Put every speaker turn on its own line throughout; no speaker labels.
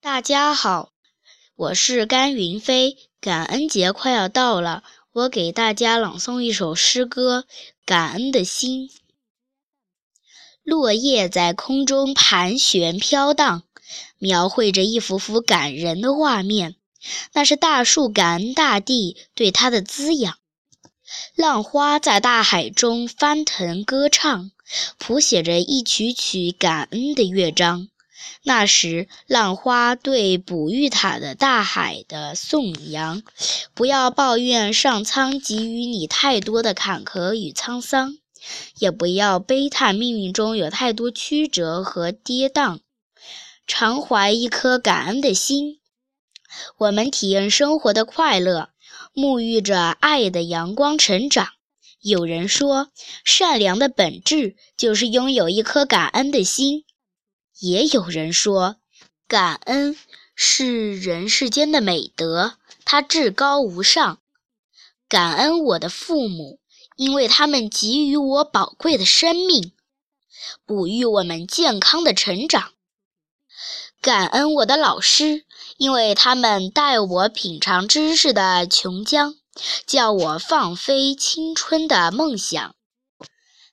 大家好，我是甘云飞。感恩节快要到了，我给大家朗诵一首诗歌《感恩的心》。落叶在空中盘旋飘荡，描绘着一幅幅感人的画面。那是大树感恩大地对它的滋养。浪花在大海中翻腾歌唱，谱写着一曲曲感恩的乐章。那时，浪花对哺育它的大海的颂扬：不要抱怨上苍给予你太多的坎坷与沧桑，也不要悲叹命运中有太多曲折和跌宕。常怀一颗感恩的心，我们体验生活的快乐，沐浴着爱的阳光成长。有人说，善良的本质就是拥有一颗感恩的心。也有人说，感恩是人世间的美德，它至高无上。感恩我的父母，因为他们给予我宝贵的生命，哺育我们健康的成长。感恩我的老师，因为他们带我品尝知识的琼浆，叫我放飞青春的梦想。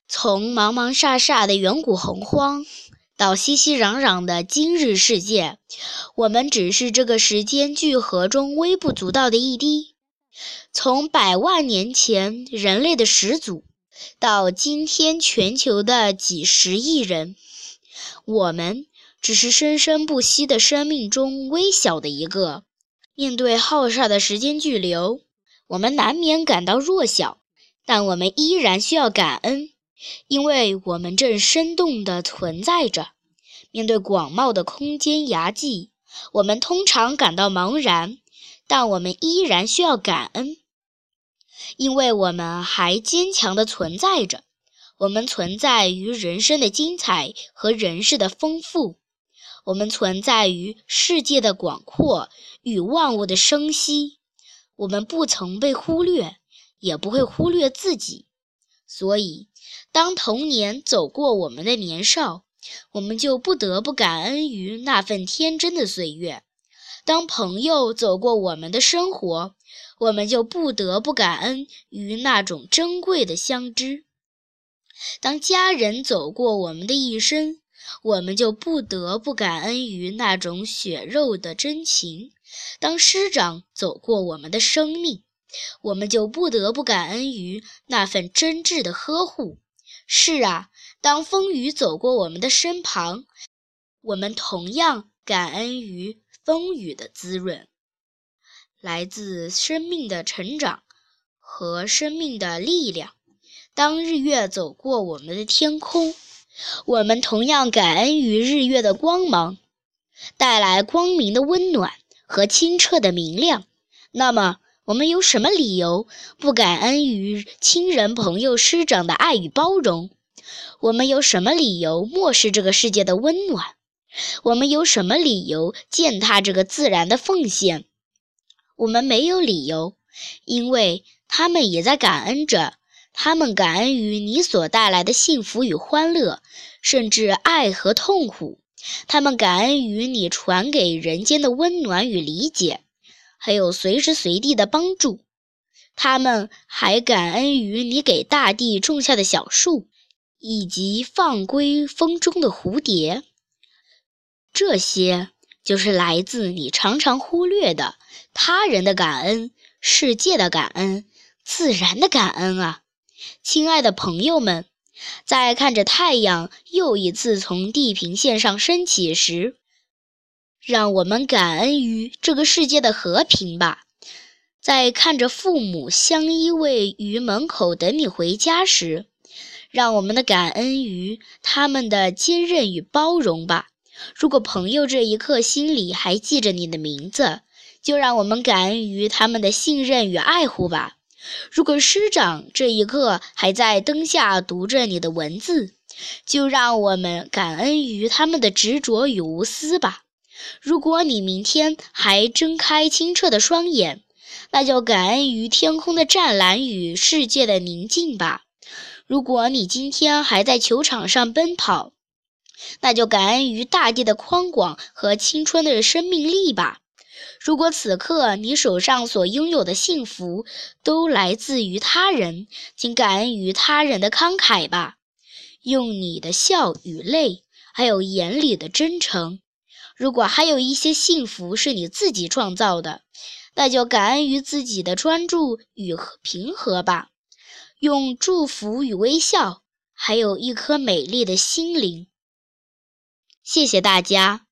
从茫茫沙沙的远古洪荒。到熙熙攘攘的今日世界，我们只是这个时间聚合中微不足道的一滴。从百万年前人类的始祖，到今天全球的几十亿人，我们只是生生不息的生命中微小的一个。面对浩大的时间巨流，我们难免感到弱小，但我们依然需要感恩。因为我们正生动地存在着，面对广袤的空间涯际，我们通常感到茫然，但我们依然需要感恩，因为我们还坚强地存在着。我们存在于人生的精彩和人世的丰富，我们存在于世界的广阔与万物的生息。我们不曾被忽略，也不会忽略自己，所以。当童年走过我们的年少，我们就不得不感恩于那份天真的岁月；当朋友走过我们的生活，我们就不得不感恩于那种珍贵的相知；当家人走过我们的一生，我们就不得不感恩于那种血肉的真情；当师长走过我们的生命，我们就不得不感恩于那份真挚的呵护。是啊，当风雨走过我们的身旁，我们同样感恩于风雨的滋润，来自生命的成长和生命的力量。当日月走过我们的天空，我们同样感恩于日月的光芒，带来光明的温暖和清澈的明亮。那么，我们有什么理由不感恩于亲人、朋友、师长的爱与包容？我们有什么理由漠视这个世界的温暖？我们有什么理由践踏这个自然的奉献？我们没有理由，因为他们也在感恩着。他们感恩于你所带来的幸福与欢乐，甚至爱和痛苦。他们感恩于你传给人间的温暖与理解。还有随时随地的帮助，他们还感恩于你给大地种下的小树，以及放归风中的蝴蝶。这些就是来自你常常忽略的他人的感恩、世界的感恩、自然的感恩啊，亲爱的朋友们，在看着太阳又一次从地平线上升起时。让我们感恩于这个世界的和平吧，在看着父母相依偎于门口等你回家时，让我们的感恩于他们的坚韧与包容吧。如果朋友这一刻心里还记着你的名字，就让我们感恩于他们的信任与爱护吧。如果师长这一刻还在灯下读着你的文字，就让我们感恩于他们的执着与无私吧。如果你明天还睁开清澈的双眼，那就感恩于天空的湛蓝与世界的宁静吧。如果你今天还在球场上奔跑，那就感恩于大地的宽广和青春的生命力吧。如果此刻你手上所拥有的幸福都来自于他人，请感恩于他人的慷慨吧。用你的笑与泪，还有眼里的真诚。如果还有一些幸福是你自己创造的，那就感恩于自己的专注与平和吧。用祝福与微笑，还有一颗美丽的心灵。谢谢大家。